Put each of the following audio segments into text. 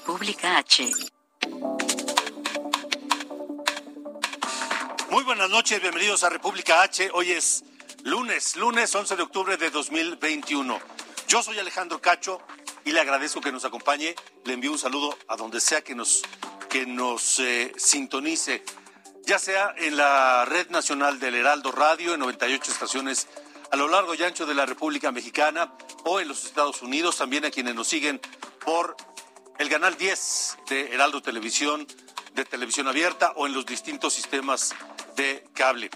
República H. Muy buenas noches, bienvenidos a República H. Hoy es lunes, lunes 11 de octubre de 2021. Yo soy Alejandro Cacho y le agradezco que nos acompañe. Le envío un saludo a donde sea que nos, que nos eh, sintonice, ya sea en la red nacional del Heraldo Radio, en 98 estaciones a lo largo y ancho de la República Mexicana o en los Estados Unidos, también a quienes nos siguen por el canal 10 de Heraldo Televisión, de televisión abierta o en los distintos sistemas de cable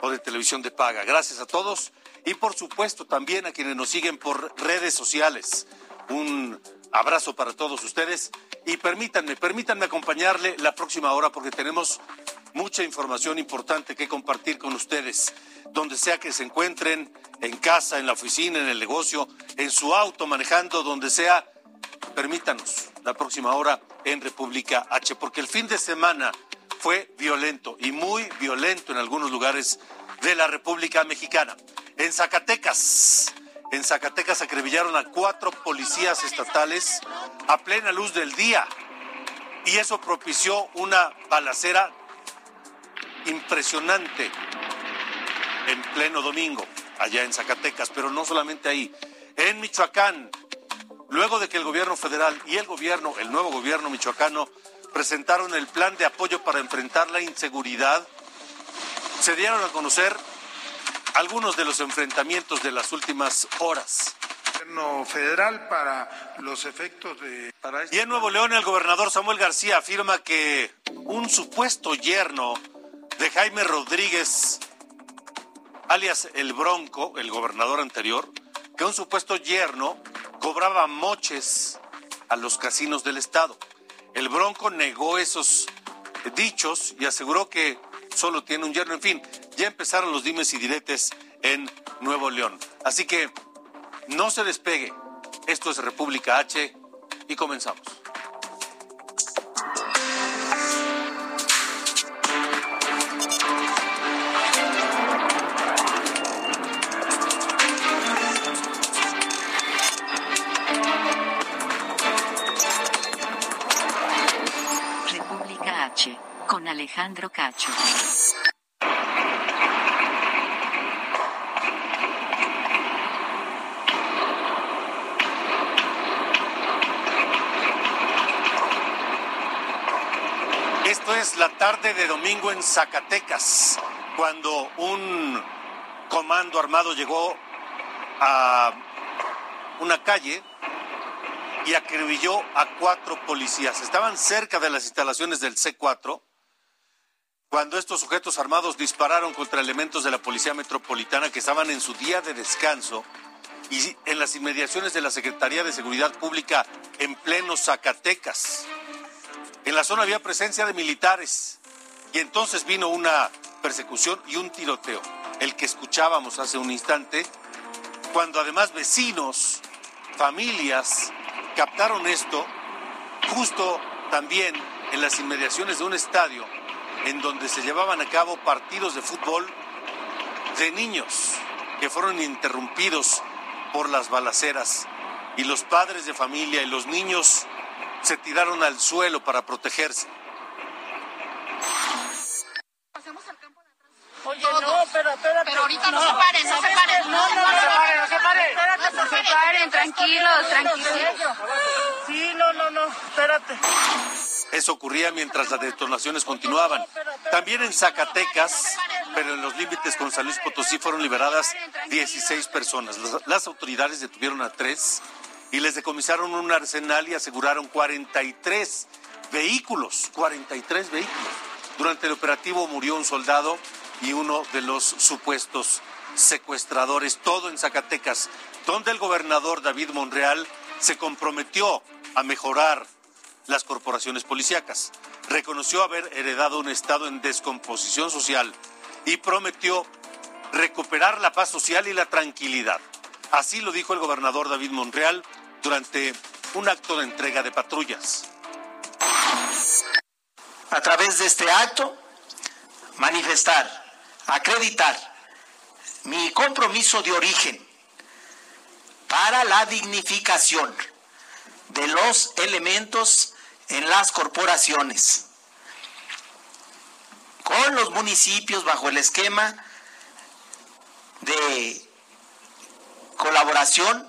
o de televisión de paga. Gracias a todos y por supuesto también a quienes nos siguen por redes sociales. Un abrazo para todos ustedes y permítanme, permítanme acompañarle la próxima hora porque tenemos mucha información importante que compartir con ustedes, donde sea que se encuentren, en casa, en la oficina, en el negocio, en su auto, manejando, donde sea, permítanos la próxima hora en República H, porque el fin de semana fue violento y muy violento en algunos lugares de la República Mexicana. En Zacatecas, en Zacatecas a cuatro policías estatales a plena luz del día y eso propició una balacera impresionante en pleno domingo allá en Zacatecas, pero no solamente ahí, en Michoacán, luego de que el gobierno federal y el gobierno, el nuevo gobierno michoacano, presentaron el plan de apoyo para enfrentar la inseguridad, se dieron a conocer algunos de los enfrentamientos de las últimas horas. federal para los efectos de... Para este- Y en Nuevo León el gobernador Samuel García afirma que un supuesto yerno de Jaime Rodríguez, alias el Bronco, el gobernador anterior, que un supuesto yerno cobraba moches a los casinos del estado. El Bronco negó esos dichos y aseguró que solo tiene un yerno. En fin, ya empezaron los dimes y diretes en Nuevo León. Así que no se despegue. Esto es República H y comenzamos. Con Alejandro Cacho. Esto es la tarde de domingo en Zacatecas, cuando un comando armado llegó a una calle y acribilló a cuatro policías. Estaban cerca de las instalaciones del C4 cuando estos sujetos armados dispararon contra elementos de la Policía Metropolitana que estaban en su día de descanso y en las inmediaciones de la Secretaría de Seguridad Pública en pleno Zacatecas. En la zona había presencia de militares y entonces vino una persecución y un tiroteo, el que escuchábamos hace un instante, cuando además vecinos, familias captaron esto justo también en las inmediaciones de un estadio en donde se llevaban a cabo partidos de fútbol de niños que fueron interrumpidos por las balaceras y los padres de familia y los niños se tiraron al suelo para protegerse. Oye, no, pero espérate. Pero ahorita no se paren, no se paren. No, no, no se paren, no se paren. Espérate, No se paren, tranquilos, tranquilos. Sí, no, no, no, espérate. Eso ocurría mientras las detonaciones continuaban. También en Zacatecas, pero en los límites con San Luis Potosí fueron liberadas 16 personas. Las, autoridades detuvieron a tres y les decomisaron un arsenal y aseguraron 43 vehículos, 43 vehículos. Durante el operativo murió un soldado y uno de los supuestos secuestradores, todo en Zacatecas, donde el gobernador David Monreal se comprometió a mejorar las corporaciones policíacas. Reconoció haber heredado un estado en descomposición social y prometió recuperar la paz social y la tranquilidad. Así lo dijo el gobernador David Monreal durante un acto de entrega de patrullas. A través de este acto, manifestar, acreditar mi compromiso de origen para la dignificación de los elementos en las corporaciones, con los municipios bajo el esquema de colaboración.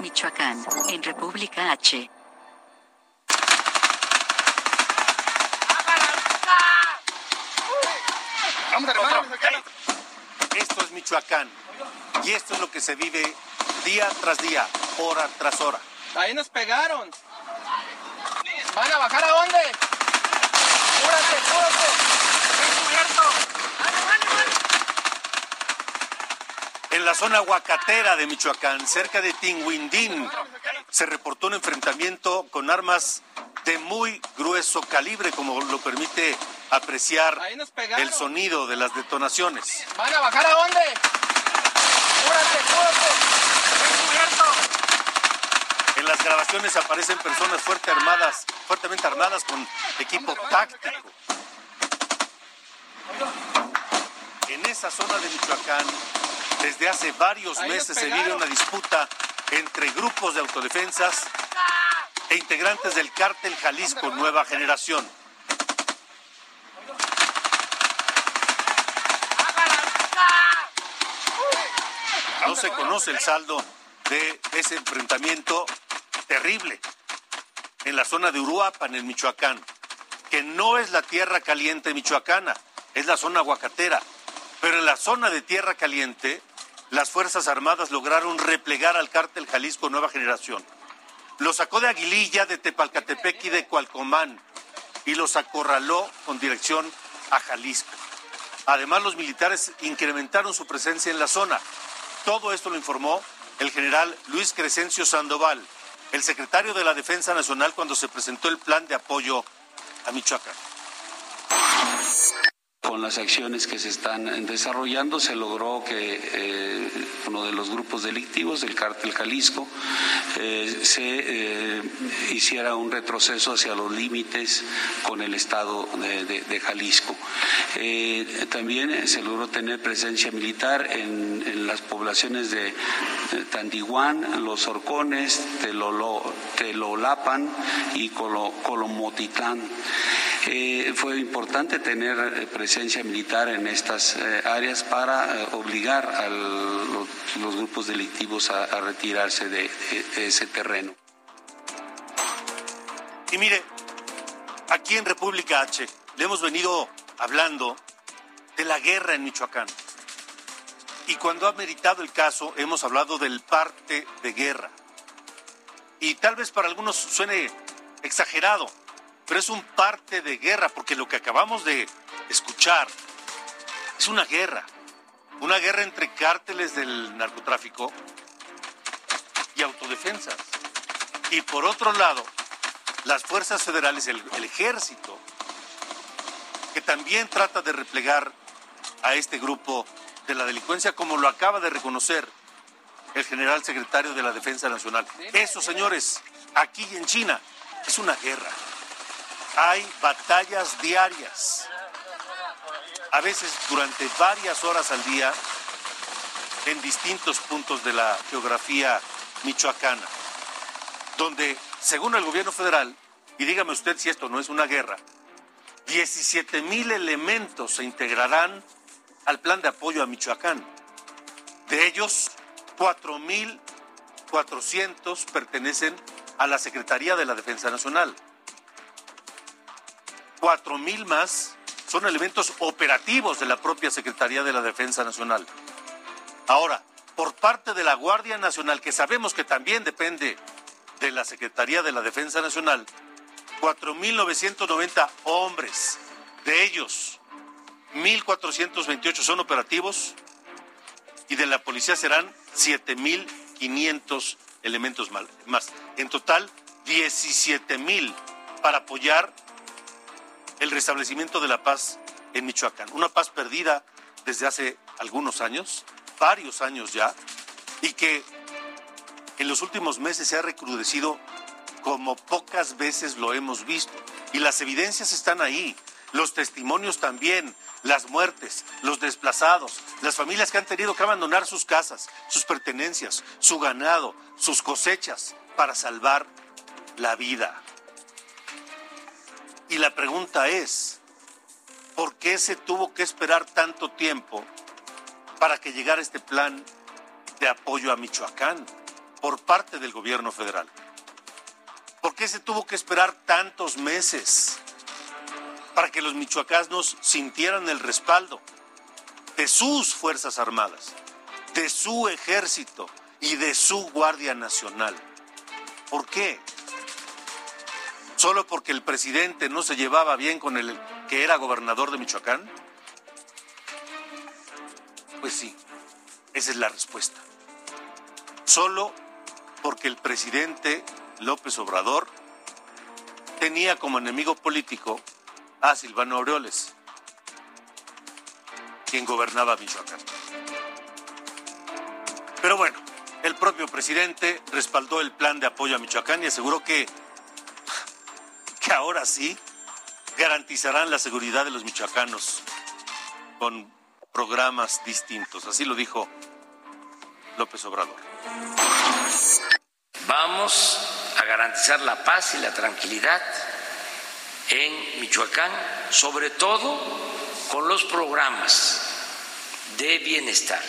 Michoacán, en República H. Esto es Michoacán y esto es lo que se vive día tras día, hora tras hora. Ahí nos pegaron. ¿Van a bajar a dónde? ¡Cúrate, cúrate! ¡Encubierto! En la zona huacatera de Michoacán, cerca de Tinguindín, se reportó un enfrentamiento con armas de muy grueso calibre, como lo permite apreciar el sonido de las detonaciones. ¿Van a bajar a dónde? ¡Cúrate, cúrate! En las grabaciones aparecen personas fuerte armadas, fuertemente armadas con equipo táctico. En esa zona de Michoacán, desde hace varios meses se vive una disputa entre grupos de autodefensas e integrantes del cártel Jalisco Nueva Generación. No se conoce el saldo de ese enfrentamiento terrible en la zona de Uruapan, en Michoacán, que no es la tierra caliente michoacana, es la zona aguacatera. Pero en la zona de tierra caliente, las Fuerzas Armadas lograron replegar al cártel Jalisco Nueva Generación. Lo sacó de Aguililla, de Tepalcatepec y de Cualcomán y los acorraló con dirección a Jalisco. Además, los militares incrementaron su presencia en la zona. Todo esto lo informó el general Luis Crescencio Sandoval, el secretario de la Defensa Nacional, cuando se presentó el plan de apoyo a Michoacán. Con las acciones que se están desarrollando se logró que eh, uno de los grupos delictivos del cártel Jalisco eh, se eh, hiciera un retroceso hacia los límites con el estado de, Jalisco. También se logró tener presencia militar en, las poblaciones de, Tandiguán, Los Horcones, Telolo- Telolapan y Colo- Colomotitlán. Eh, fue importante tener eh, presencia militar en estas eh, áreas para obligar a los, grupos delictivos a, retirarse de, de- de ese terreno. Y mire, aquí en República H le hemos venido hablando de la guerra en Michoacán. Y cuando ha meritado el caso, hemos hablado del parte de guerra. Y tal vez para algunos suene exagerado, pero es un parte de guerra, porque lo que acabamos de escuchar es una guerra. Una guerra entre cárteles del narcotráfico y autodefensas. Y por otro lado, las fuerzas federales, el, el ejército, que también trata de replegar a este grupo de la delincuencia, como lo acaba de reconocer el general secretario de la Defensa Nacional. Eso, señores, aquí en China es una guerra. Hay batallas diarias, a veces durante varias horas al día, en distintos puntos de la geografía michoacana donde, según el gobierno federal, y dígame usted si esto no es una guerra, 17 mil elementos se integrarán al plan de apoyo a Michoacán. De ellos, 4 mil 400 pertenecen a la Secretaría de la Defensa Nacional. 4 mil más son elementos operativos de la propia Secretaría de la Defensa Nacional. Ahora, por parte de la Guardia Nacional, que sabemos que también depende de la Secretaría de la Defensa Nacional, 4.990 hombres. De ellos, 1.428 son operativos y de la policía serán 7.500 elementos más. En total, 17.000 para apoyar el restablecimiento de la paz en Michoacán. Una paz perdida desde hace algunos años, varios años ya, y que en los últimos meses se ha recrudecido como pocas veces lo hemos visto. Y las evidencias están ahí, los testimonios también, las muertes, los desplazados, las familias que han tenido que abandonar sus casas, sus pertenencias, su ganado, sus cosechas para salvar la vida. Y la pregunta es, ¿por qué se tuvo que esperar tanto tiempo para que llegara este plan de apoyo a Michoacán por parte del gobierno federal? ¿Por qué se tuvo que esperar tantos meses para que los michoacanos sintieran el respaldo de sus Fuerzas Armadas, de su ejército y de su Guardia Nacional? ¿Por qué? ¿Solo porque el presidente no se llevaba bien con el que era gobernador de Michoacán? Pues sí, esa es la respuesta. Solo porque el presidente López Obrador tenía como enemigo político a Silvano Aureoles, quien gobernaba Michoacán. Pero bueno, el propio presidente respaldó el plan de apoyo a Michoacán y aseguró que ahora sí garantizarán la seguridad de los michoacanos con programas distintos. Así lo dijo López Obrador. Vamos a garantizar la paz y la tranquilidad en Michoacán, sobre todo con los programas de bienestar,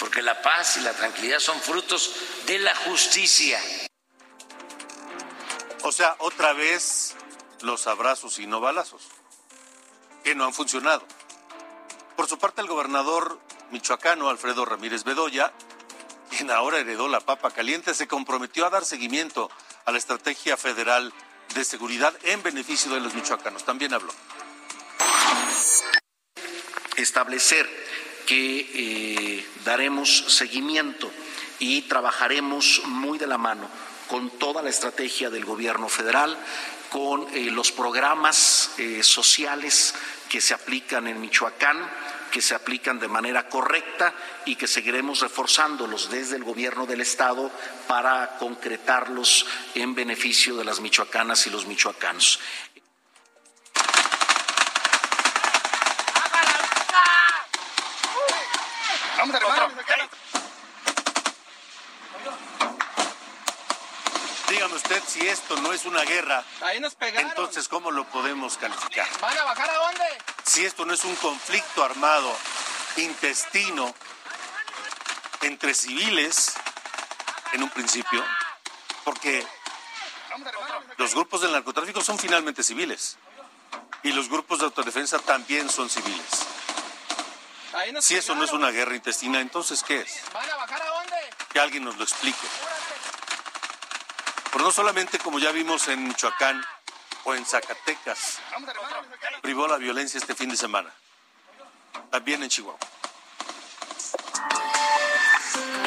porque la paz y la tranquilidad son frutos de la justicia. O sea, otra vez los abrazos y no balazos, que no han funcionado. Por su parte, el gobernador michoacano, Alfredo Ramírez Bedoya, quien ahora heredó la papa caliente, se comprometió a dar seguimiento a la estrategia federal de seguridad en beneficio de los michoacanos. También habló. Establecer que eh, daremos seguimiento y trabajaremos muy de la mano con toda la estrategia del gobierno federal, con eh, los programas eh, sociales que se aplican en Michoacán, que se aplican de manera correcta y que seguiremos reforzándolos desde el gobierno del Estado para concretarlos en beneficio de las michoacanas y los michoacanos. Dígame usted si esto no es una guerra. Entonces, ¿cómo lo podemos calificar? ¿Van a bajar a dónde? Si esto no es un conflicto armado intestino entre civiles en un principio, porque los grupos del narcotráfico son finalmente civiles y los grupos de autodefensa también son civiles. Si eso no es una guerra intestina, entonces ¿qué es? ¿Van a bajar a dónde? Que alguien nos lo explique. Pero no solamente como ya vimos en Michoacán o en Zacatecas, privó la violencia este fin de semana, también en Chihuahua.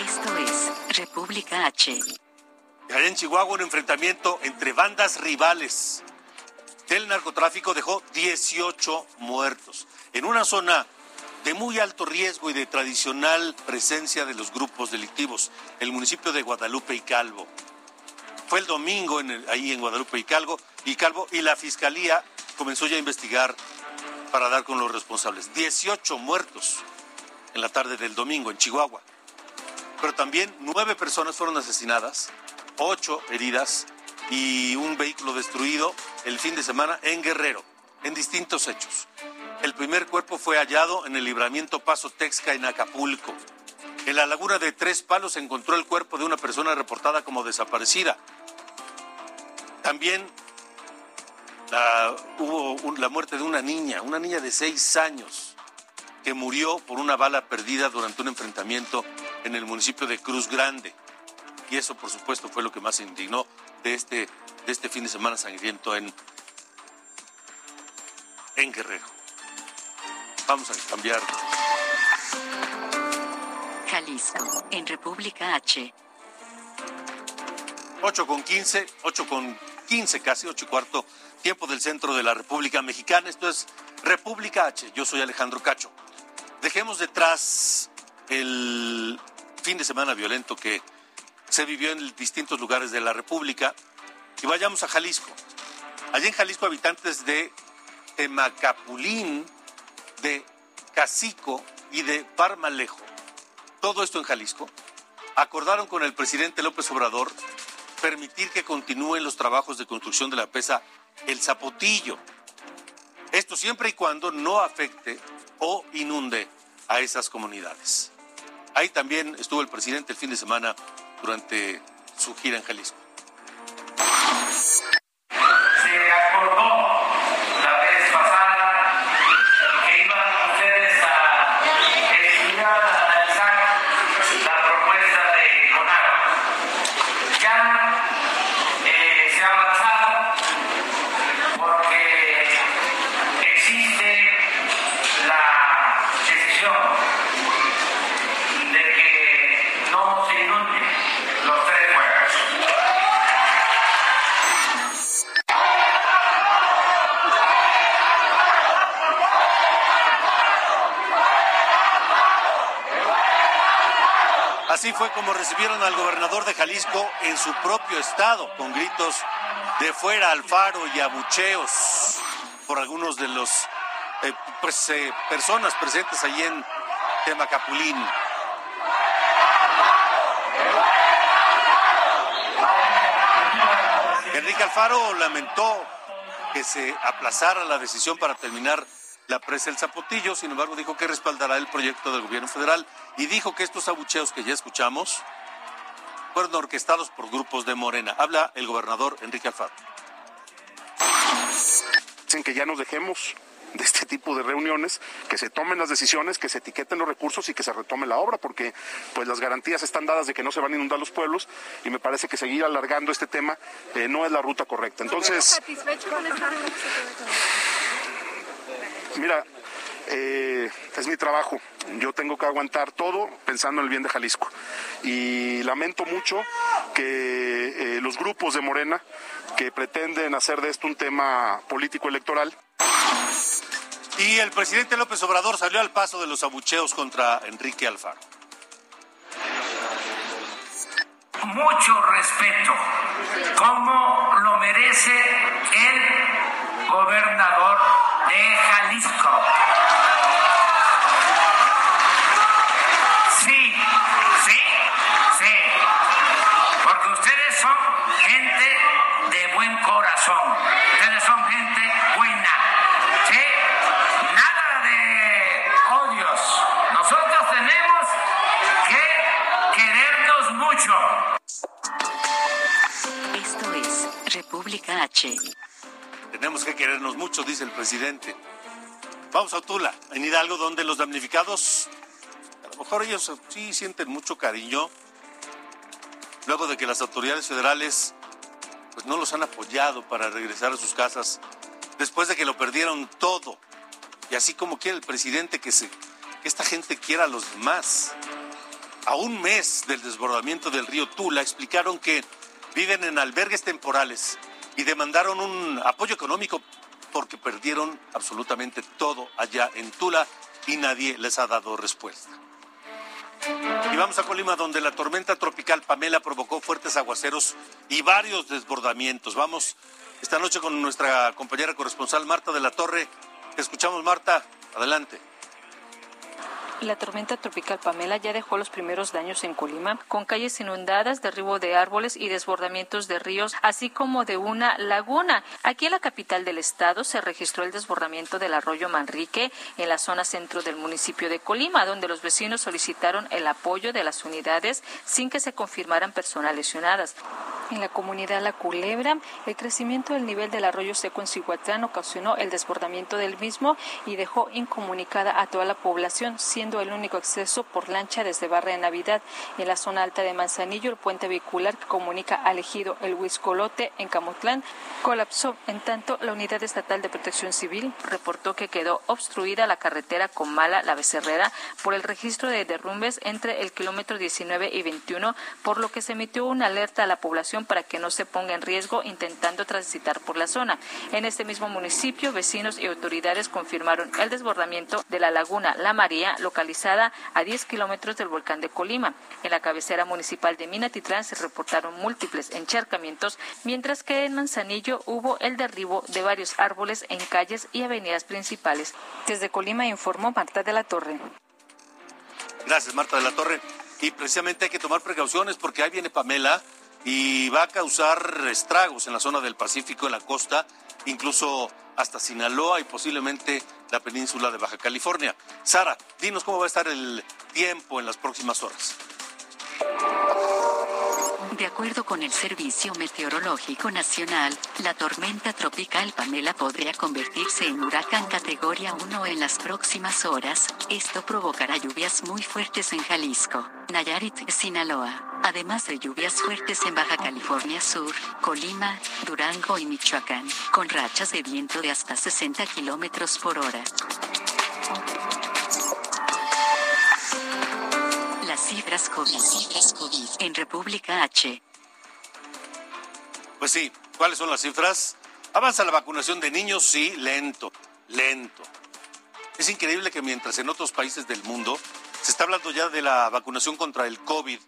Esto es República H. Allá en Chihuahua un enfrentamiento entre bandas rivales del narcotráfico dejó 18 muertos en una zona de muy alto riesgo y de tradicional presencia de los grupos delictivos, el municipio de Guadalupe y Calvo. Fue el domingo en ahí en Guadalupe y Calvo, y Calvo y la fiscalía comenzó ya a investigar para dar con los responsables. 18 muertos en la tarde del domingo en Chihuahua. Pero también nueve personas fueron asesinadas, ocho heridas y un vehículo destruido el fin de semana en Guerrero, en distintos hechos. El primer cuerpo fue hallado en el libramiento Paso Texca en Acapulco. En la laguna de Tres Palos se encontró el cuerpo de una persona reportada como desaparecida. También la- hubo un- la muerte de una niña, una niña de seis años, que murió por una bala perdida durante un enfrentamiento en el municipio de Cruz Grande. Y eso, por supuesto, fue lo que más indignó de este, de este fin de semana sangriento en, en Guerrero. Vamos a cambiar. Jalisco, en República H. 8 con 15, 8 con 15, casi 8 y cuarto, tiempo del centro de la República Mexicana. Esto es República H. Yo soy Alejandro Cacho. Dejemos detrás el fin de semana violento que se vivió en distintos lugares de la República y vayamos a Jalisco. Allí en Jalisco, habitantes de Temacapulín, de Cacico y de Parmalejo, todo esto en Jalisco, acordaron con el presidente López Obrador permitir que continúen los trabajos de construcción de la presa El Zapotillo. Esto siempre y cuando no afecte o inunde a esas comunidades. Ahí también estuvo el presidente el fin de semana durante su gira en Jalisco. Fue como recibieron al gobernador de Jalisco en su propio estado, con gritos de fuera Alfaro y abucheos por algunos de los eh, pues, eh, personas presentes allí en Temacapulín. Enrique Alfaro lamentó que se aplazara la decisión para terminar la presa El Zapotillo, sin embargo dijo que respaldará el proyecto del gobierno federal y dijo que estos abucheos que ya escuchamos fueron orquestados por grupos de Morena. Habla el gobernador Enrique Alfaro. Dicen que ya nos dejemos de este tipo de reuniones, que se tomen las decisiones, que se etiqueten los recursos y que se retome la obra, porque pues las garantías están dadas de que no se van a inundar los pueblos y me parece que seguir alargando este tema eh, no es la ruta correcta. Entonces, satisfecho con esta mira, eh, es mi trabajo. Yo tengo que aguantar todo pensando en el bien de Jalisco. Y lamento mucho que eh, los grupos de Morena que pretenden hacer de esto un tema político electoral. Y el presidente López Obrador salió al paso de los abucheos contra Enrique Alfaro. mucho respeto, como lo merece el gobernador de Jalisco. Sí, sí, sí, porque ustedes son gente de buen corazón, ustedes son gente buena, ¿sí? Nada de odios. Nosotros tenemos que querernos mucho. Esto es República H. Tenemos que querernos mucho, dice el presidente. Vamos a Tula, en Hidalgo, donde los damnificados, a lo mejor ellos sí sienten mucho cariño, luego de que las autoridades federales pues no los han apoyado para regresar a sus casas, después de que lo perdieron todo. Y así como quiere el presidente que, se, que esta gente quiera a los demás. A un mes del desbordamiento del río Tula, explicaron que viven en albergues temporales y demandaron un apoyo económico porque perdieron absolutamente todo allá en Tula y nadie les ha dado respuesta. Y vamos a Colima, donde la tormenta tropical Pamela provocó fuertes aguaceros y varios desbordamientos. Vamos esta noche con nuestra compañera corresponsal Marta de la Torre. Te escuchamos, Marta. Adelante. La tormenta tropical Pamela ya dejó los primeros daños en Colima, con calles inundadas, derribo de árboles y desbordamientos de ríos, así como de una laguna. Aquí en la capital del estado se registró el desbordamiento del arroyo Manrique en la zona centro del municipio de Colima, donde los vecinos solicitaron el apoyo de las unidades sin que se confirmaran personas lesionadas. En la comunidad La Culebra, el crecimiento del nivel del arroyo seco en Cihuatlán ocasionó el desbordamiento del mismo y dejó incomunicada a toda la población, siendo siendo el único acceso por lancha desde Barra de Navidad. En la zona alta de Manzanillo, el puente vehicular que comunica al ejido El Huiscolote en Camotlán colapsó. En tanto, la Unidad Estatal de Protección Civil reportó que quedó obstruida la carretera Comala La Becerrera por el registro de derrumbes entre el kilómetro 19 y 21, por lo que se emitió una alerta a la población para que no se ponga en riesgo intentando transitar por la zona. En este mismo municipio, vecinos y autoridades confirmaron el desbordamiento de la laguna La María, localizada a 10 kilómetros del volcán de Colima. En la cabecera municipal de Minatitlán se reportaron múltiples encharcamientos, mientras que en Manzanillo hubo el derribo de varios árboles en calles y avenidas principales. Desde Colima informó Marta de la Torre. Gracias, Marta de la Torre. Y precisamente hay que tomar precauciones porque ahí viene Pamela y va a causar estragos en la zona del Pacífico, en la costa, incluso hasta Sinaloa y posiblemente la península de Baja California. Sara, dinos cómo va a estar el tiempo en las próximas horas. De acuerdo con el Servicio Meteorológico Nacional, la tormenta tropical Pamela podría convertirse en huracán categoría 1 en las próximas horas. Esto provocará lluvias muy fuertes en Jalisco, Nayarit Sinaloa, además de lluvias fuertes en Baja California Sur, Colima, Durango y Michoacán, con rachas de viento de hasta 60 kilómetros por hora. Las cifras COVID. en República H. Pues sí, ¿cuáles son las cifras? Avanza la vacunación de niños, sí, lento, lento. Es increíble que mientras en otros países del mundo se está hablando ya de la vacunación contra el COVID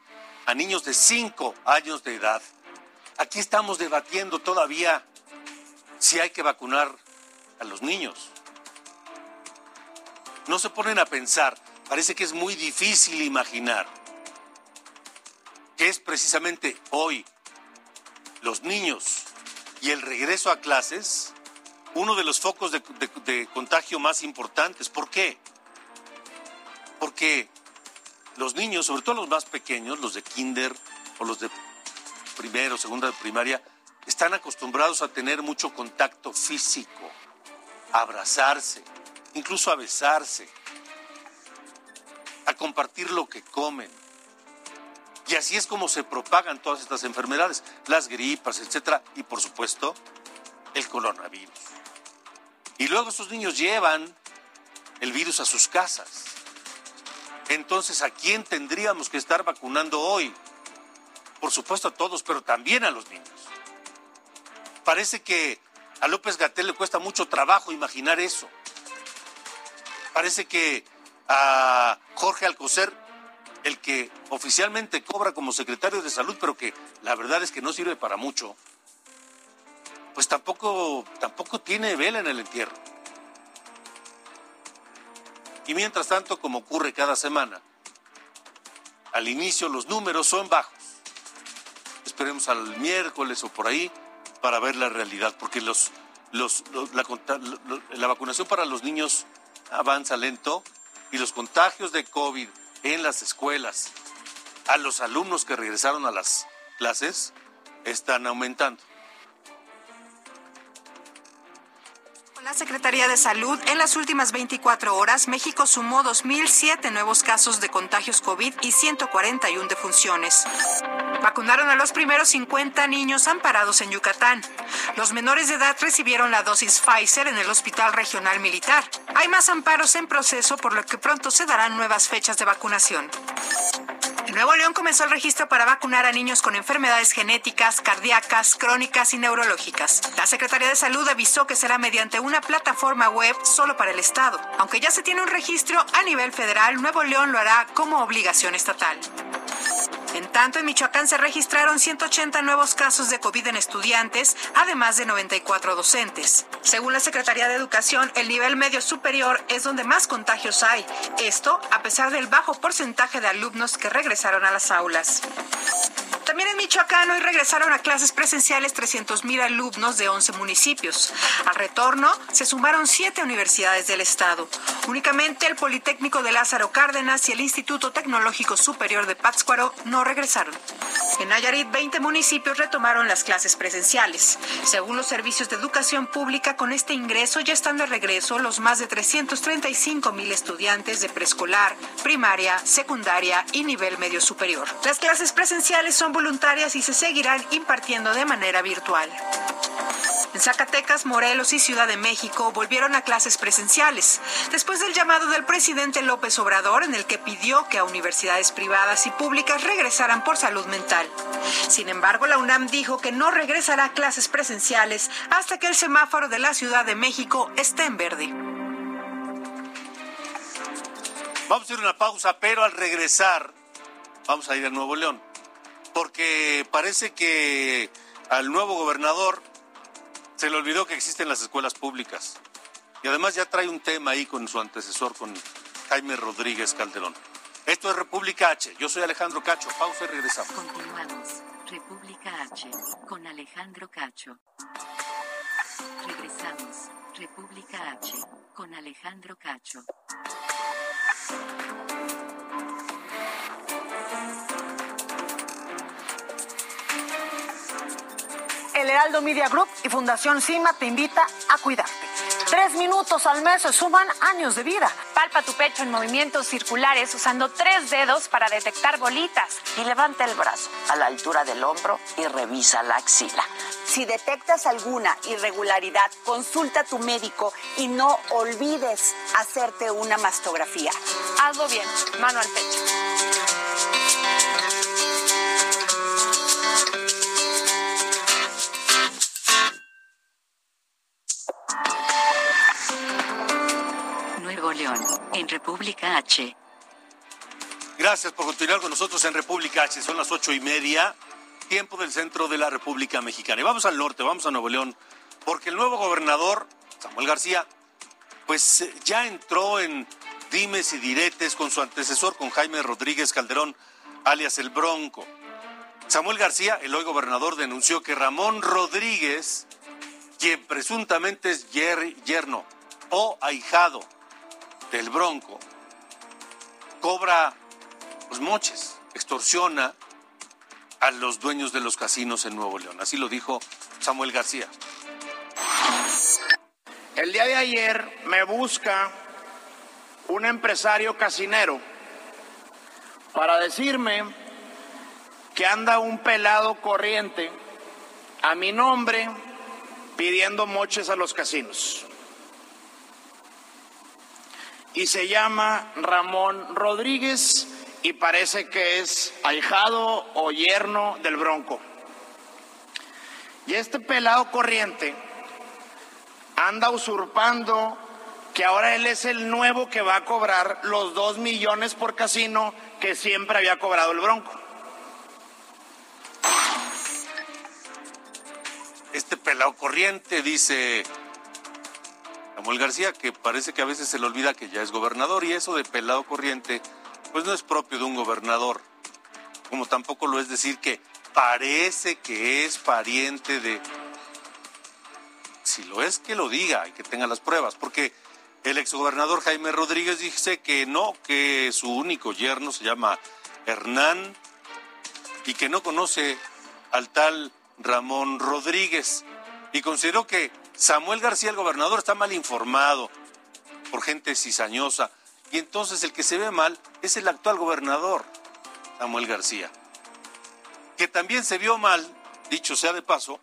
a niños de 5 años de edad, aquí estamos debatiendo todavía si hay que vacunar a los niños. No se ponen a pensar, parece que es muy difícil imaginar que es precisamente hoy los niños y el regreso a clases uno de los focos de, de- de contagio más importantes. ¿Por qué? Porque los niños, sobre todo los más pequeños, los de kinder o los de primero, segunda de primaria, están acostumbrados a tener mucho contacto físico, a abrazarse, incluso a besarse, a compartir lo que comen. Y así es como se propagan todas estas enfermedades, las gripas, etcétera, y por supuesto, el coronavirus. Y luego estos niños llevan el virus a sus casas. Entonces, ¿a quién tendríamos que estar vacunando hoy? Por supuesto a todos, pero también a los niños. Parece que a López Gatel le cuesta mucho trabajo imaginar eso. Parece que a Jorge Alcocer, el que oficialmente cobra como secretario de salud, pero que la verdad es que no sirve para mucho, pues tampoco, tampoco tiene vela en el entierro. Y mientras tanto, como ocurre cada semana, al inicio los números son bajos. Esperemos al miércoles o por ahí para ver la realidad, porque la vacunación para los niños avanza lento y los contagios de COVID en las escuelas a los alumnos que regresaron a las clases están aumentando. La Secretaría de Salud, en las últimas 24 horas, México sumó 2.007 nuevos casos de contagios COVID y 141 defunciones. Vacunaron a los primeros 50 niños amparados en Yucatán. Los menores de edad recibieron la dosis Pfizer en el Hospital Regional Militar. Hay más amparos en proceso, por lo que pronto se darán nuevas fechas de vacunación. Nuevo León comenzó el registro para vacunar a niños con enfermedades genéticas, cardíacas, crónicas y neurológicas. La Secretaría de Salud avisó que será mediante una plataforma web solo para el Estado. Aunque ya se tiene un registro a nivel federal, Nuevo León lo hará como obligación estatal. En tanto, en Michoacán se registraron 180 nuevos casos de COVID en estudiantes, además de 94 docentes. Según la Secretaría de Educación, el nivel medio superior es donde más contagios hay. Esto a pesar del bajo porcentaje de alumnos que regresaron a las aulas. También en Michoacán hoy regresaron a clases presenciales 300.000 alumnos de 11 municipios. Al retorno se sumaron siete universidades del estado. Únicamente el Politécnico de Lázaro Cárdenas y el Instituto Tecnológico Superior de Pátzcuaro no regresaron. En Nayarit, 20 municipios retomaron las clases presenciales. Según los servicios de educación pública, con este ingreso ya están de regreso los más de 335 mil estudiantes de preescolar, primaria, secundaria y nivel medio superior. Las clases presenciales son voluntarias y se seguirán impartiendo de manera virtual. En Zacatecas, Morelos y Ciudad de México volvieron a clases presenciales, después del llamado del presidente López Obrador en el que pidió que a universidades privadas y públicas regresaran por salud mental. Sin embargo, la UNAM dijo que no regresará a clases presenciales hasta que el semáforo de la Ciudad de México esté en verde. Vamos a ir a una pausa, pero al regresar vamos a ir a Nuevo León, porque parece que al nuevo gobernador se le olvidó que existen las escuelas públicas. Y además ya trae un tema ahí con su antecesor, con Jaime Rodríguez Calderón. Esto es República H. Yo soy Alejandro Cacho. Pausa y regresamos. Continuamos. República H con Alejandro Cacho. Regresamos. República H con Alejandro Cacho. El Heraldo Media Group y Fundación CIMA te invita a cuidarte. Tres minutos al mes se suman años de vida. Palpa tu pecho en movimientos circulares usando tres dedos para detectar bolitas. Y levanta el brazo a la altura del hombro y revisa la axila. Si detectas alguna irregularidad, consulta a tu médico y no olvides hacerte una mastografía. Hazlo bien, mano al pecho. República H. Gracias por continuar con nosotros en República H. Son las ocho y media, tiempo del centro de la República Mexicana. Y vamos al norte, vamos a Nuevo León, porque el nuevo gobernador, Samuel García, pues eh, ya entró en dimes y diretes con su antecesor, con Jaime Rodríguez Calderón, alias el Bronco. Samuel García, el hoy gobernador, denunció que Ramón Rodríguez, quien presuntamente es yer- yerno o ahijado del Bronco, cobra los moches, extorsiona a los dueños de los casinos en Nuevo León. Así lo dijo Samuel García. El día de ayer me busca un empresario casinero para decirme que anda un pelado corriente a mi nombre pidiendo moches a los casinos. Y se llama Ramón Rodríguez y parece que es ahijado o yerno del Bronco. Y este pelado corriente anda usurpando que ahora él es el nuevo que va a cobrar los dos millones por casino que siempre había cobrado el Bronco. Este pelado corriente, dice Samuel García, que parece que a veces se le olvida que ya es gobernador y eso de pelado corriente, pues no es propio de un gobernador, como tampoco lo es decir que parece que es pariente de... Si lo es, que lo diga y que tenga las pruebas, porque el exgobernador Jaime Rodríguez dice que no, que su único yerno se llama Hernán y que no conoce al tal Ramón Rodríguez y consideró que Samuel García, el gobernador, está mal informado por gente cizañosa y entonces el que se ve mal es el actual gobernador, Samuel García, que también se vio mal, dicho sea de paso,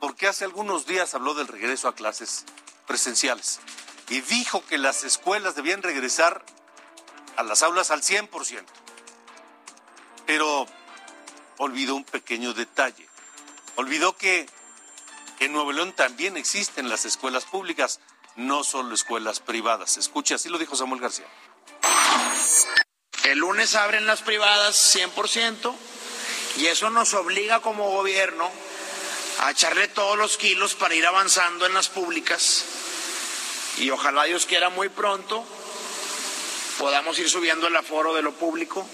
porque hace algunos días habló del regreso a clases presenciales y dijo que las escuelas debían regresar a las aulas al 100%. Pero olvidó un pequeño detalle. Olvidó que en Nuevo León también existen las escuelas públicas, no solo escuelas privadas. Escuche, así lo dijo Samuel García. El lunes abren las privadas 100% y eso nos obliga como gobierno a echarle todos los kilos para ir avanzando en las públicas y ojalá Dios quiera muy pronto podamos ir subiendo el aforo de lo público.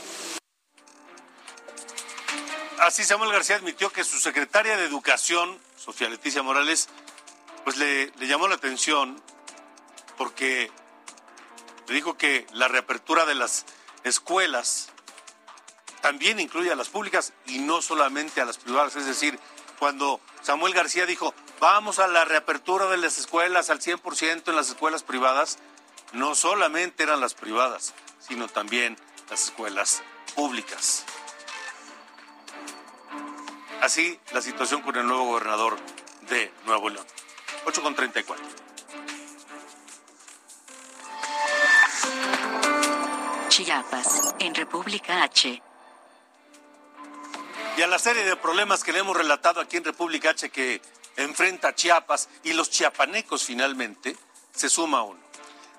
Así Samuel García admitió que su secretaria de Educación, Sofía Leticia Morales, pues le, llamó la atención porque le dijo que la reapertura de las escuelas también incluye a las públicas y no solamente a las privadas. Es decir, cuando Samuel García dijo, vamos a la reapertura de las escuelas al 100% en las escuelas privadas, no solamente eran las privadas, sino también las escuelas públicas. Así la situación con el nuevo gobernador de Nuevo León. 8 con 34. Chiapas, en República H. Y a la serie de problemas que le hemos relatado aquí en República H que enfrenta Chiapas y los chiapanecos finalmente, se suma uno.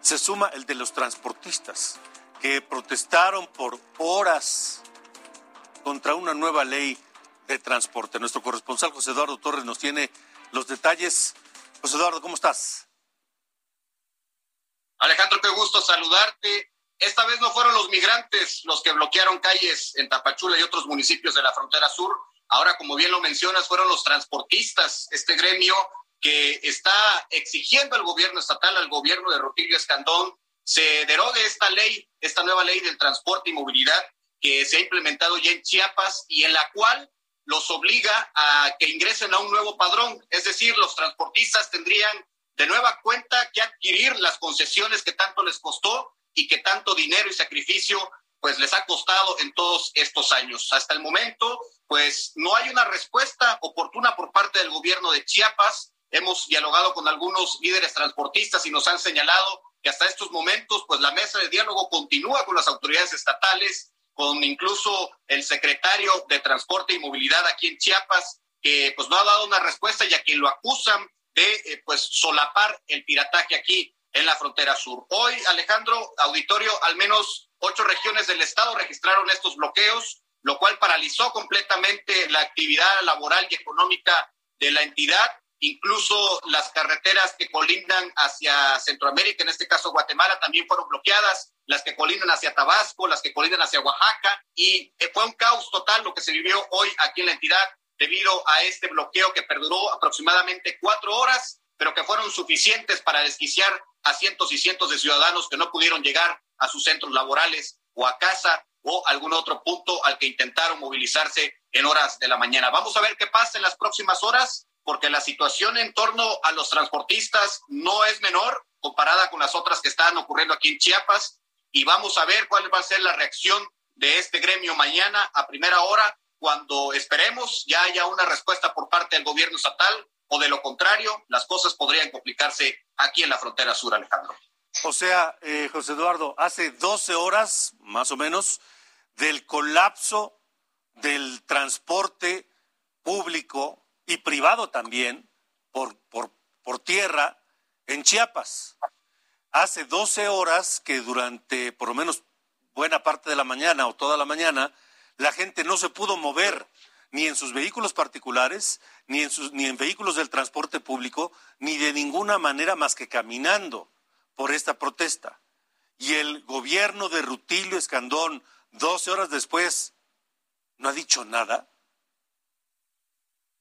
Se suma el de los transportistas que protestaron por horas contra una nueva ley de transporte. Nuestro corresponsal José Eduardo Torres nos tiene los detalles. José Eduardo, ¿cómo estás? Alejandro, qué gusto saludarte. Esta vez no fueron los migrantes los que bloquearon calles en Tapachula y otros municipios de la frontera sur. Ahora, como bien lo mencionas, fueron los transportistas, este gremio que está exigiendo al gobierno estatal, al gobierno de Rutilio Escandón, se derogue esta ley, esta nueva ley del transporte y movilidad que se ha implementado ya en Chiapas y en la cual los obliga a que ingresen a un nuevo padrón. Es decir, los transportistas tendrían de nueva cuenta que adquirir las concesiones que tanto les costó y que tanto dinero y sacrificio pues les ha costado en todos estos años. Hasta el momento, pues no hay una respuesta oportuna por parte del gobierno de Chiapas. Hemos dialogado con algunos líderes transportistas y nos han señalado que hasta estos momentos, pues la mesa de diálogo continúa con las autoridades estatales, con incluso el secretario de Transporte y Movilidad aquí en Chiapas, que pues no ha dado una respuesta y a quien lo acusan de eh, pues solapar el pirataje aquí en la frontera sur. Hoy, Alejandro, auditorio, al menos ocho regiones del estado registraron estos bloqueos, lo cual paralizó completamente la actividad laboral y económica de la entidad. Incluso las carreteras que colindan hacia Centroamérica, en este caso Guatemala, también fueron bloqueadas, las que colindan hacia Tabasco, las que colindan hacia Oaxaca, y eh, fue un caos total lo que se vivió hoy aquí en la entidad debido a este bloqueo que perduró aproximadamente cuatro horas, pero que fueron suficientes para desquiciar a cientos y cientos de ciudadanos que no pudieron llegar a sus centros laborales o a casa o algún otro punto al que intentaron movilizarse en horas de la mañana. Vamos a ver qué pasa en las próximas horas, porque la situación en torno a los transportistas no es menor comparada con las otras que están ocurriendo aquí en Chiapas y vamos a ver cuál va a ser la reacción de este gremio mañana a primera hora cuando esperemos ya haya una respuesta por parte del gobierno estatal o de lo contrario, las cosas podrían complicarse aquí en la frontera sur, Alejandro. O sea, eh, José Eduardo, hace 12 horas, más o menos, del colapso del transporte público y privado también por, por, por tierra en Chiapas. Hace 12 horas que durante por lo menos buena parte de la mañana o toda la mañana, la gente no se pudo mover ni en sus vehículos particulares, ni en, sus, ni vehículos del transporte público, ni de ninguna manera más que caminando por esta protesta. Y el gobierno de Rutilio Escandón, 12 horas después, no ha dicho nada.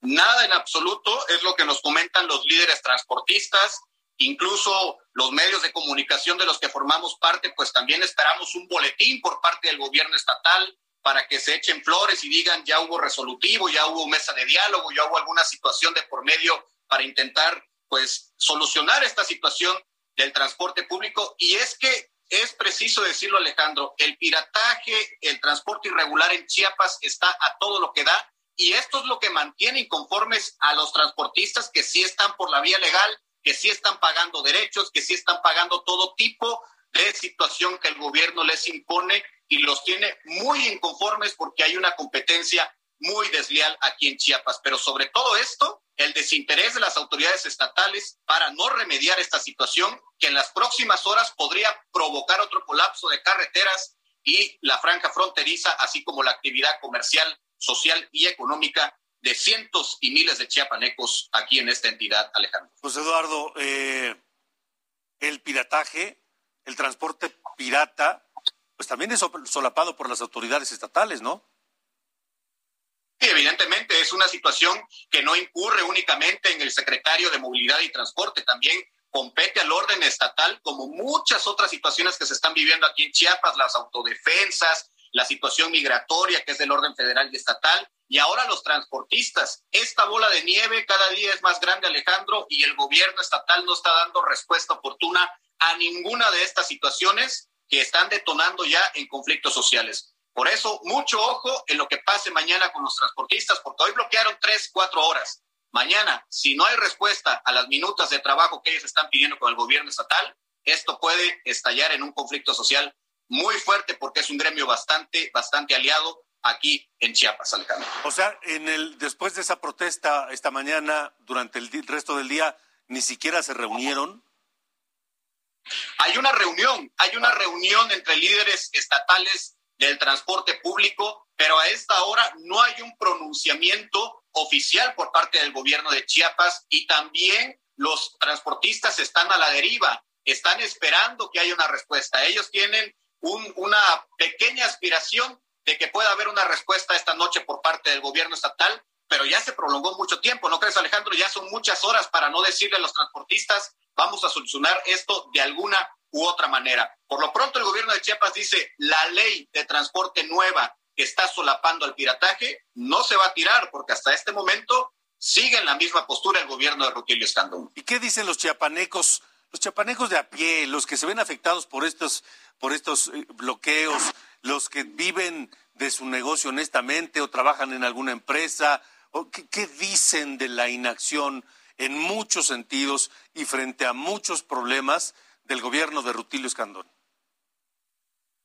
Nada en absoluto es lo que nos comentan los líderes transportistas, incluso los medios de comunicación de los que formamos parte, pues también esperamos un boletín por parte del gobierno estatal para que se echen flores y digan ya hubo resolutivo, ya hubo mesa de diálogo, ya hubo alguna situación de por medio para intentar pues solucionar esta situación del transporte público y es que es preciso decirlo Alejandro, el pirataje, el transporte irregular en Chiapas está a todo lo que da y esto es lo que mantiene inconformes a los transportistas que sí están por la vía legal, que sí están pagando derechos, que sí están pagando todo tipo de situación que el gobierno les impone y los tiene muy inconformes porque hay una competencia muy desleal aquí en Chiapas. Pero sobre todo esto, el desinterés de las autoridades estatales para no remediar esta situación que en las próximas horas podría provocar otro colapso de carreteras y la franja fronteriza, así como la actividad comercial, social y económica de cientos y miles de chiapanecos aquí en esta entidad, Alejandro. Pues Eduardo, eh, el pirataje, el transporte pirata, pues también es solapado por las autoridades estatales, ¿no? evidentemente es una situación que no incurre únicamente en el secretario de Movilidad y Transporte, también compete al orden estatal, como muchas otras situaciones que se están viviendo aquí en Chiapas, las autodefensas, la situación migratoria, que es del orden federal y estatal, y ahora los transportistas. Esta bola de nieve cada día es más grande, Alejandro, y el gobierno estatal no está dando respuesta oportuna a ninguna de estas situaciones que están detonando ya en conflictos sociales. Por eso, mucho ojo en lo que pase mañana con los transportistas, porque hoy bloquearon tres, cuatro horas. Mañana, si no hay respuesta a las minutas de trabajo que ellos están pidiendo con el gobierno estatal, esto puede estallar en un conflicto social muy fuerte porque es un gremio bastante, bastante aliado aquí en Chiapas, Alejandro. O sea, en el, después de esa protesta esta mañana, durante el resto del día, ni siquiera se reunieron. Hay una reunión, hay una reunión entre líderes estatales del transporte público, pero a esta hora no hay un pronunciamiento oficial por parte del gobierno de Chiapas y también los transportistas están a la deriva, están esperando que haya una respuesta. Ellos tienen una pequeña aspiración de que pueda haber una respuesta esta noche por parte del gobierno estatal, pero ya se prolongó mucho tiempo, ¿no crees Alejandro? Ya son muchas horas para no decirle a los transportistas, vamos a solucionar esto de alguna u otra manera. Por lo pronto el gobierno de Chiapas dice, la ley de transporte nueva que está solapando al pirataje no se va a tirar porque hasta este momento sigue en la misma postura el gobierno de Rutilio Escandón. ¿Y qué dicen los chiapanecos? Los chiapanecos de a pie, los que se ven afectados por estos, por estos eh, bloqueos, los que viven de su negocio honestamente o trabajan en alguna empresa, o qué, qué dicen de la inacción en muchos sentidos y frente a muchos problemas del gobierno de Rutilio Escandón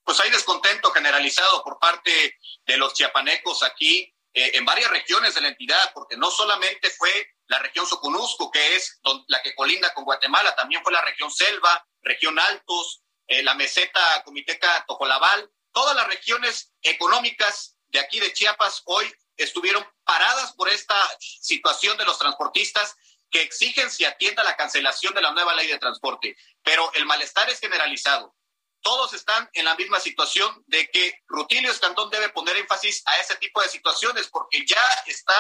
pues hay descontento generalizado por parte de los chiapanecos aquí eh, en varias regiones de la entidad, porque no solamente fue la región Soconusco, que es la que colinda con Guatemala, también fue la región Selva, región Altos, eh, la meseta comiteca Tojolabal, todas las regiones económicas de aquí de Chiapas hoy estuvieron paradas por esta situación de los transportistas que exigen se atienda la cancelación de la nueva ley de transporte. Pero el malestar es generalizado todos están en la misma situación de que Rutilio Escandón debe poner énfasis a ese tipo de situaciones porque ya está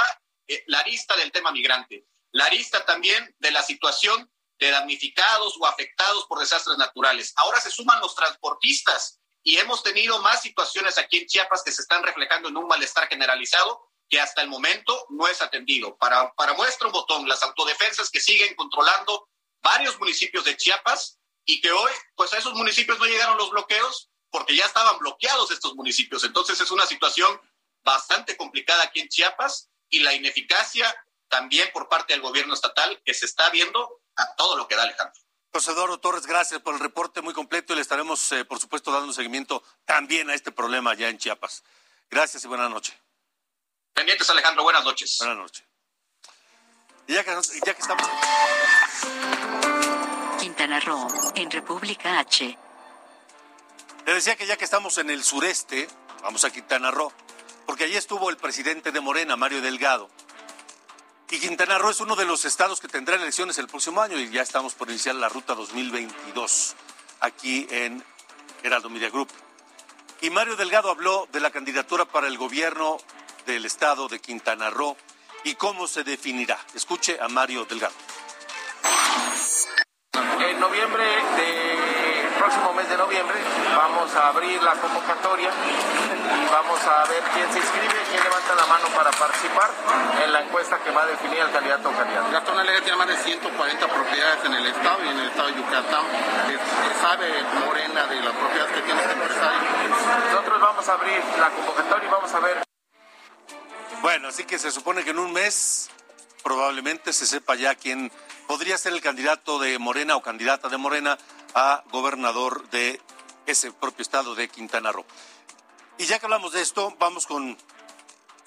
eh, la lista del tema migrante, la lista también de la situación de damnificados o afectados por desastres naturales. Ahora se suman los transportistas y hemos tenido más situaciones aquí en Chiapas que se están reflejando en un malestar generalizado que hasta el momento no es atendido. Para, para muestra un botón, las autodefensas que siguen controlando varios municipios de Chiapas y que hoy, pues a esos municipios no llegaron los bloqueos porque ya estaban bloqueados estos municipios. Entonces es una situación bastante complicada aquí en Chiapas y la ineficacia también por parte del gobierno estatal que se está viendo a todo lo que da Alejandro. José Eduardo Torres, gracias por el reporte muy completo y le estaremos, eh, por supuesto, dando seguimiento también a este problema ya en Chiapas. Gracias y buenas noches. Pendientes, Alejandro, buenas noches. Buenas noches. ya que, ya que estamos... Quintana Roo, en República H. Le decía que ya que estamos en el sureste, vamos a Quintana Roo, porque allí estuvo el presidente de Morena, Mario Delgado. Y Quintana Roo es uno de los estados que tendrá elecciones el próximo año y ya estamos por iniciar la ruta 2022 aquí en Heraldo Media Group. Y Mario Delgado habló de la candidatura para el gobierno del estado de Quintana Roo y cómo se definirá. Escuche a Mario Delgado. En noviembre de próximo mes de noviembre vamos a abrir la convocatoria y vamos a ver quién se inscribe, quién levanta la mano para participar en la encuesta que va a definir al candidato o candidato. La zona tiene más de 140 propiedades en el estado y en el estado de Yucatán. ¿Sabe Morena de las propiedades que tiene este empresario? Nosotros vamos a abrir la convocatoria y vamos a ver. Bueno, así que se supone que en un mes probablemente se sepa ya quién podría ser el candidato de Morena o candidata de Morena a gobernador de ese propio estado de Quintana Roo. Y ya que hablamos de esto, vamos con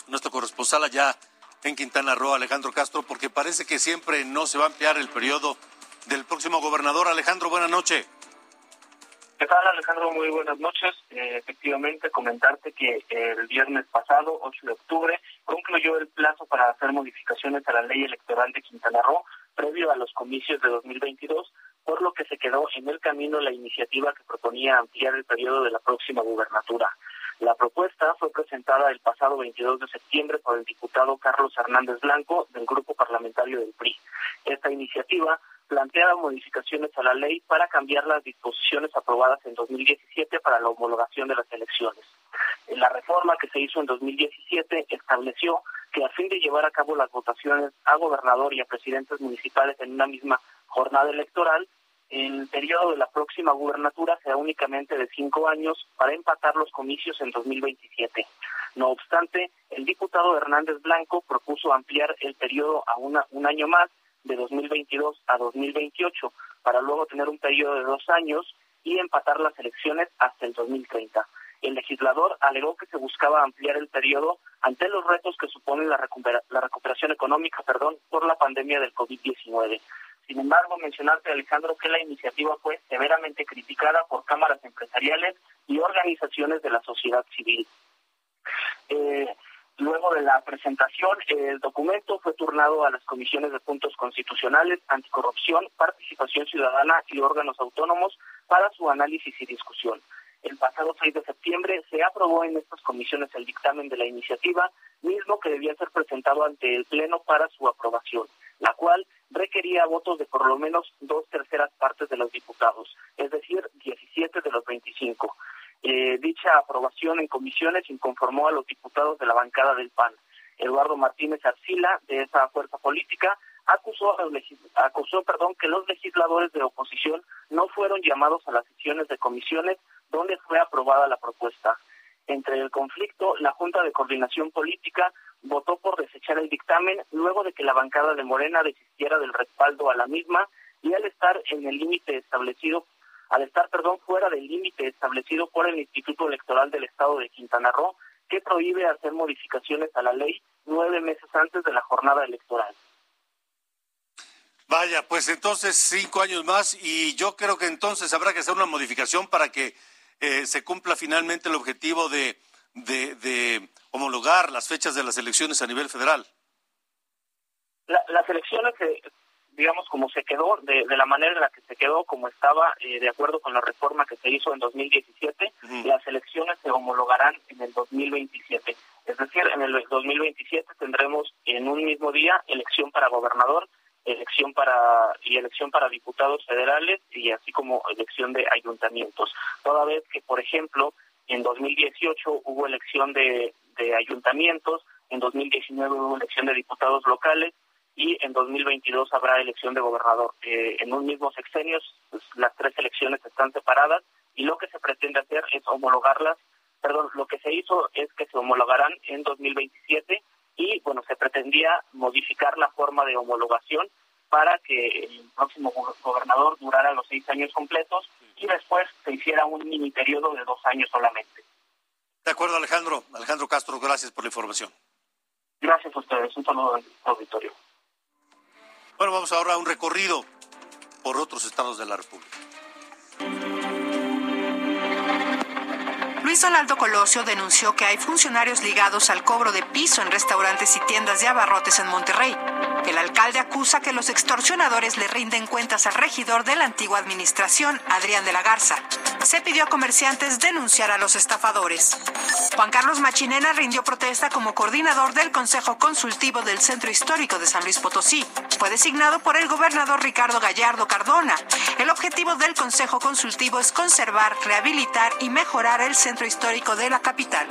nuestro corresponsal allá en Quintana Roo, Alejandro Castro, porque parece que siempre no se va a ampliar el periodo del próximo gobernador. Alejandro, buenas noches. ¿Qué tal, Alejandro? Muy buenas noches. Eh, efectivamente, comentarte que el viernes pasado, 8 de octubre, concluyó el plazo para hacer modificaciones a la ley electoral de Quintana Roo previo a los comicios de 2022, por lo que se quedó en el camino la iniciativa que proponía ampliar el periodo de la próxima gubernatura. La propuesta fue presentada el pasado 22 de septiembre por el diputado Carlos Hernández Blanco del Grupo Parlamentario del PRI. Esta iniciativa planteaba modificaciones a la ley para cambiar las disposiciones aprobadas en 2017 para la homologación de las elecciones. La reforma que se hizo en 2017 estableció que a fin de llevar a cabo las votaciones a gobernador y a presidentes municipales en una misma jornada electoral, el periodo de la próxima gubernatura será únicamente de cinco años para empatar los comicios en 2027. No obstante, el diputado Hernández Blanco propuso ampliar el periodo a una, un año más de 2022 a 2028 para luego tener un periodo de dos años y empatar las elecciones hasta el 2030. El legislador alegó que se buscaba ampliar el periodo ante los retos que supone la, la recuperación económica perdón, por la pandemia del COVID-19. Sin embargo, mencionarte, Alejandro, que la iniciativa fue severamente criticada por cámaras empresariales y organizaciones de la sociedad civil. Eh, Luego de la presentación, el documento fue turnado a las comisiones de puntos constitucionales, anticorrupción, participación ciudadana y órganos autónomos para su análisis y discusión. El pasado 6 de septiembre se aprobó en estas comisiones el dictamen de la iniciativa, mismo que debía ser presentado ante el Pleno para su aprobación, la cual requería votos de por lo menos dos terceras partes de los diputados, es decir, 17 de los 25. Eh, dicha aprobación en comisiones inconformó a los diputados de la bancada del PAN. Eduardo Martínez Arcila, de esa fuerza política, acusó, acusó perdón, que los legisladores de oposición no fueron llamados a las sesiones de comisiones donde fue aprobada la propuesta. Entre el conflicto, la Junta de Coordinación Política votó por desechar el dictamen luego de que la bancada de Morena desistiera del respaldo a la misma y al estar en el límite establecido al estar, perdón, fuera del límite establecido por el Instituto Electoral del Estado de Quintana Roo, que prohíbe hacer modificaciones a la ley nueve meses antes de la jornada electoral. Vaya, pues entonces cinco años más y yo creo que entonces habrá que hacer una modificación para que eh, se cumpla finalmente el objetivo de, de, homologar las fechas de las elecciones a nivel federal. las elecciones se, digamos, como se quedó, de, la manera en la que se quedó, como estaba, eh, de acuerdo con la reforma que se hizo en 2017, las elecciones se homologarán en el 2027. Es decir, en el 2027 tendremos en un mismo día elección para gobernador, elección para y elección para diputados federales y así como elección de ayuntamientos. Toda vez que, por ejemplo, en 2018 hubo elección de, de ayuntamientos, en 2019 hubo elección de diputados locales y en 2022 habrá elección de gobernador. Eh, en un mismo sexenio pues, las tres elecciones están separadas y lo que se pretende hacer es homologarlas, perdón, lo que se hizo es que se homologarán en 2027 y bueno, se pretendía modificar la forma de homologación para que el próximo gobernador durara los seis años completos y después se hiciera un mini periodo de dos años solamente. De acuerdo, Alejandro. Alejandro Castro, gracias por la información. Gracias a ustedes. Un saludo al auditorio. Bueno, vamos ahora a un recorrido por otros estados de la República. Luis Donaldo Colosio denunció que hay funcionarios ligados al cobro de piso en restaurantes y tiendas de abarrotes en Monterrey. El alcalde acusa que los extorsionadores le rinden cuentas al regidor de la antigua administración, Adrián de la Garza. Se pidió a comerciantes denunciar a los estafadores. Juan Carlos Machinena rindió protesta como coordinador del Consejo Consultivo del Centro Histórico de San Luis Potosí. Fue designado por el gobernador Ricardo Gallardo Cardona. El objetivo del Consejo Consultivo es conservar, rehabilitar y mejorar el centro histórico de la capital.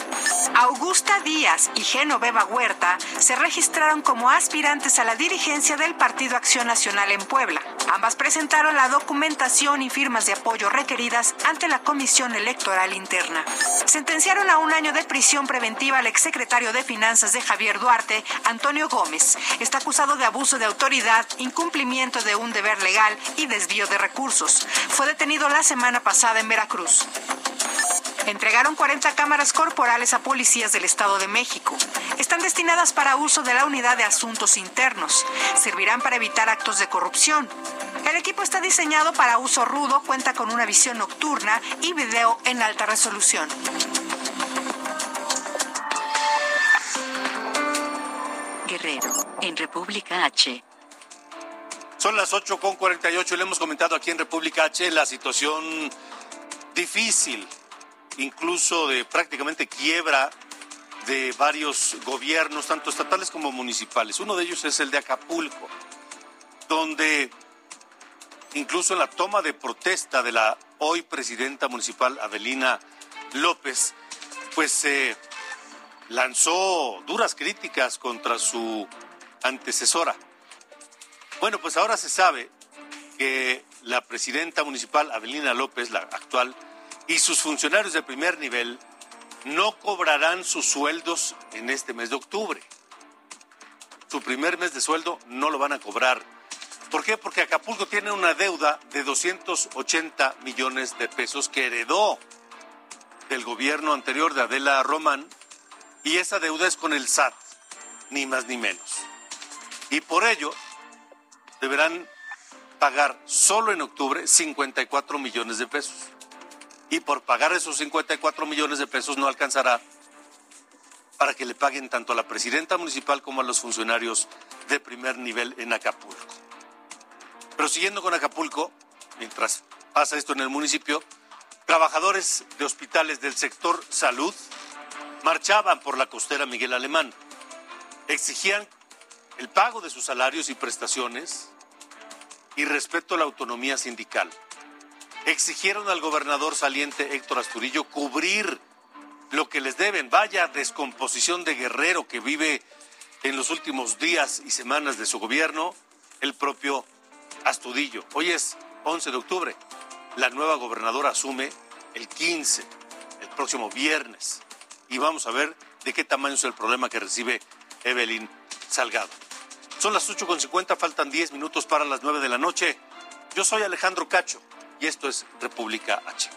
Augusta Díaz y Genoveva Huerta se registraron como aspirantes a la dirigencia del Partido Acción Nacional en Puebla. Ambas presentaron la documentación y firmas de apoyo requeridas ante la Comisión Electoral Interna. Sentenciaron a un año de prisión preventiva al exsecretario de Finanzas de Javier Duarte, Antonio Gómez. Está acusado de abuso de autoridad, incumplimiento de un deber legal y desvío de recursos. Fue detenido la semana pasada en Veracruz. Entregaron 40 cámaras corporales a policías del Estado de México. Están destinadas para uso de la Unidad de Asuntos Internos. Servirán para evitar actos de corrupción. El equipo está diseñado para uso rudo, cuenta con una visión nocturna y video en alta resolución. Guerrero, en República H. Son las 8.48 y le hemos comentado aquí en República H la situación difícil incluso de prácticamente quiebra de varios gobiernos, tanto estatales como municipales. Uno de ellos es el de Acapulco, donde incluso en la toma de protesta de la hoy presidenta municipal Adelina López, pues se lanzó duras críticas contra su antecesora. Bueno, pues ahora se sabe que la presidenta municipal Adelina López, la actual, y sus funcionarios de primer nivel no cobrarán sus sueldos en este mes de octubre. Su primer mes de sueldo no lo van a cobrar. ¿Por qué? Porque Acapulco tiene una deuda de 280 millones de pesos que heredó del gobierno anterior de Adela Román y esa deuda es con el SAT, ni más ni menos. Y por ello deberán pagar solo en octubre 54 millones de pesos y por pagar esos 54 millones de pesos no alcanzará para que le paguen tanto a la presidenta municipal como a los funcionarios de primer nivel en Acapulco. Pero siguiendo con Acapulco, mientras pasa esto en el municipio, trabajadores de hospitales del sector salud marchaban por la costera Miguel Alemán. Exigían el pago de sus salarios y prestaciones y respeto a la autonomía sindical exigieron al gobernador saliente Héctor Asturillo cubrir lo que les deben. Vaya descomposición de guerrero que vive en los últimos días y semanas de su gobierno el propio Astudillo. Hoy es 11 de octubre. La nueva gobernadora asume el 15, el próximo viernes. Y vamos a ver de qué tamaño es el problema que recibe Evelyn Salgado. Son las 8.50, faltan 10 minutos para las 9 de la noche. Yo soy Alejandro Cacho y esto es República H.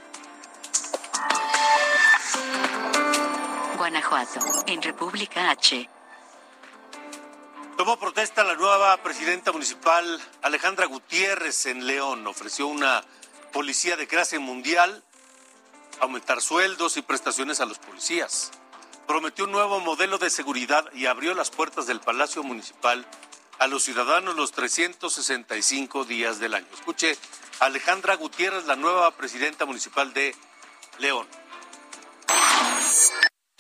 Guanajuato, en República H. Tomó protesta la nueva presidenta municipal Alejandra Gutiérrez en León. Ofreció una policía de clase mundial, aumentar sueldos y prestaciones a los policías. Prometió un nuevo modelo de seguridad y abrió las puertas del Palacio Municipal a los ciudadanos los 365 días del año. Escuche Alejandra Gutiérrez, la nueva presidenta municipal de León.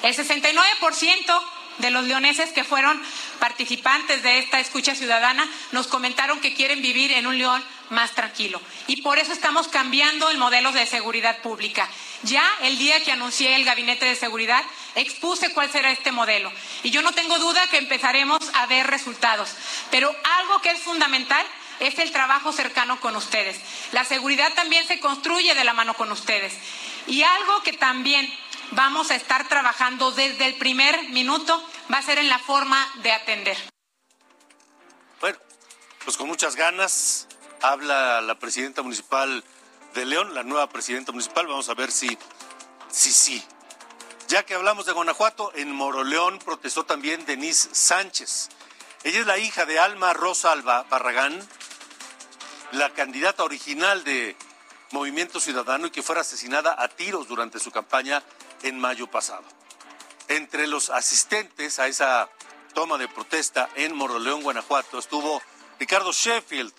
El 69% de los leoneses que fueron participantes de esta escucha ciudadana nos comentaron que quieren vivir en un León más tranquilo. Y por eso estamos cambiando el modelo de seguridad pública. Ya el día que anuncié el gabinete de seguridad, expuse cuál será este modelo. Y yo no tengo duda que empezaremos a ver resultados. Pero algo que es fundamental es el trabajo cercano con ustedes. La seguridad también se construye de la mano con ustedes. Y algo que también vamos a estar trabajando desde el primer minuto va a ser en la forma de atender. Bueno, pues con muchas ganas habla la presidenta municipal de León, la nueva presidenta municipal. Vamos a ver si, sí, sí. Ya que hablamos de Guanajuato, en Moroleón protestó también Denise Sánchez. Ella es la hija de Alma Rosa Alba Barragán, la candidata original de Movimiento Ciudadano y que fuera asesinada a tiros durante su campaña en mayo pasado. Entre los asistentes a esa toma de protesta en Moroleón, Guanajuato, estuvo Ricardo Sheffield,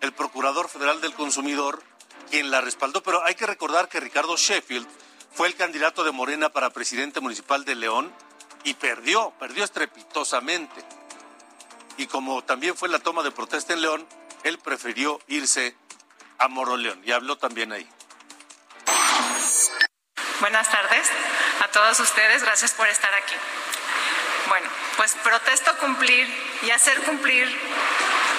el Procurador Federal del Consumidor, quien la respaldó. Pero hay que recordar que Ricardo Sheffield fue el candidato de Morena para presidente municipal de León y perdió, perdió estrepitosamente. Y como también fue la toma de protesta en León, él prefirió irse a Moroleón y habló también ahí. Buenas tardes a todos ustedes, gracias por estar aquí. Bueno, pues protesto cumplir y hacer cumplir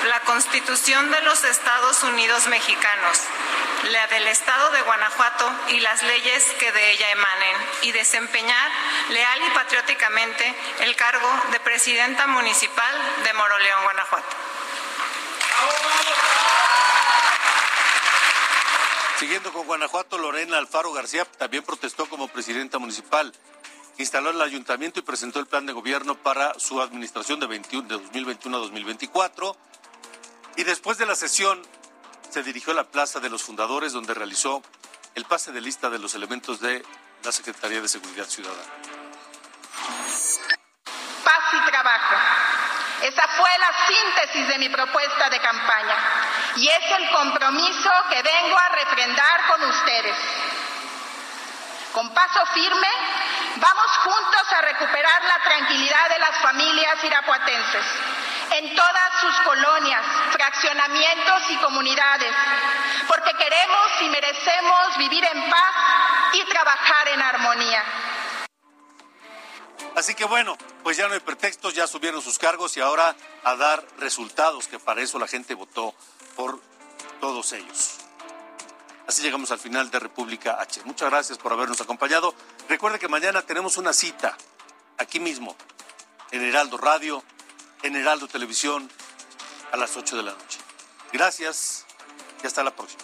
la Constitución de los Estados Unidos mexicanos, la del Estado de Guanajuato y las leyes que de ella emanen, y desempeñar leal y patrióticamente el cargo de presidenta municipal de Moroleón, Guanajuato. Siguiendo con Guanajuato, Lorena Alfaro García también protestó como presidenta municipal. Instaló el ayuntamiento y presentó el plan de gobierno para su administración de, 21, de 2021 a 2024. Y después de la sesión, se dirigió a la Plaza de los Fundadores, donde realizó el pase de lista de los elementos de la Secretaría de Seguridad Ciudadana. Paz y trabajo. Esa fue la síntesis de mi propuesta de campaña y es el compromiso que vengo a refrendar con ustedes. Con paso firme, vamos juntos a recuperar la tranquilidad de las familias irapuatenses en todas sus colonias, fraccionamientos y comunidades, porque queremos y merecemos vivir en paz y trabajar en armonía. Así que bueno, pues ya no hay pretextos, ya subieron sus cargos y ahora a dar resultados, que para eso la gente votó por todos ellos. Así llegamos al final de República H. Muchas gracias por habernos acompañado. Recuerde que mañana tenemos una cita aquí mismo, en Heraldo Radio, en Heraldo Televisión, a las 8 de la noche. Gracias y hasta la próxima.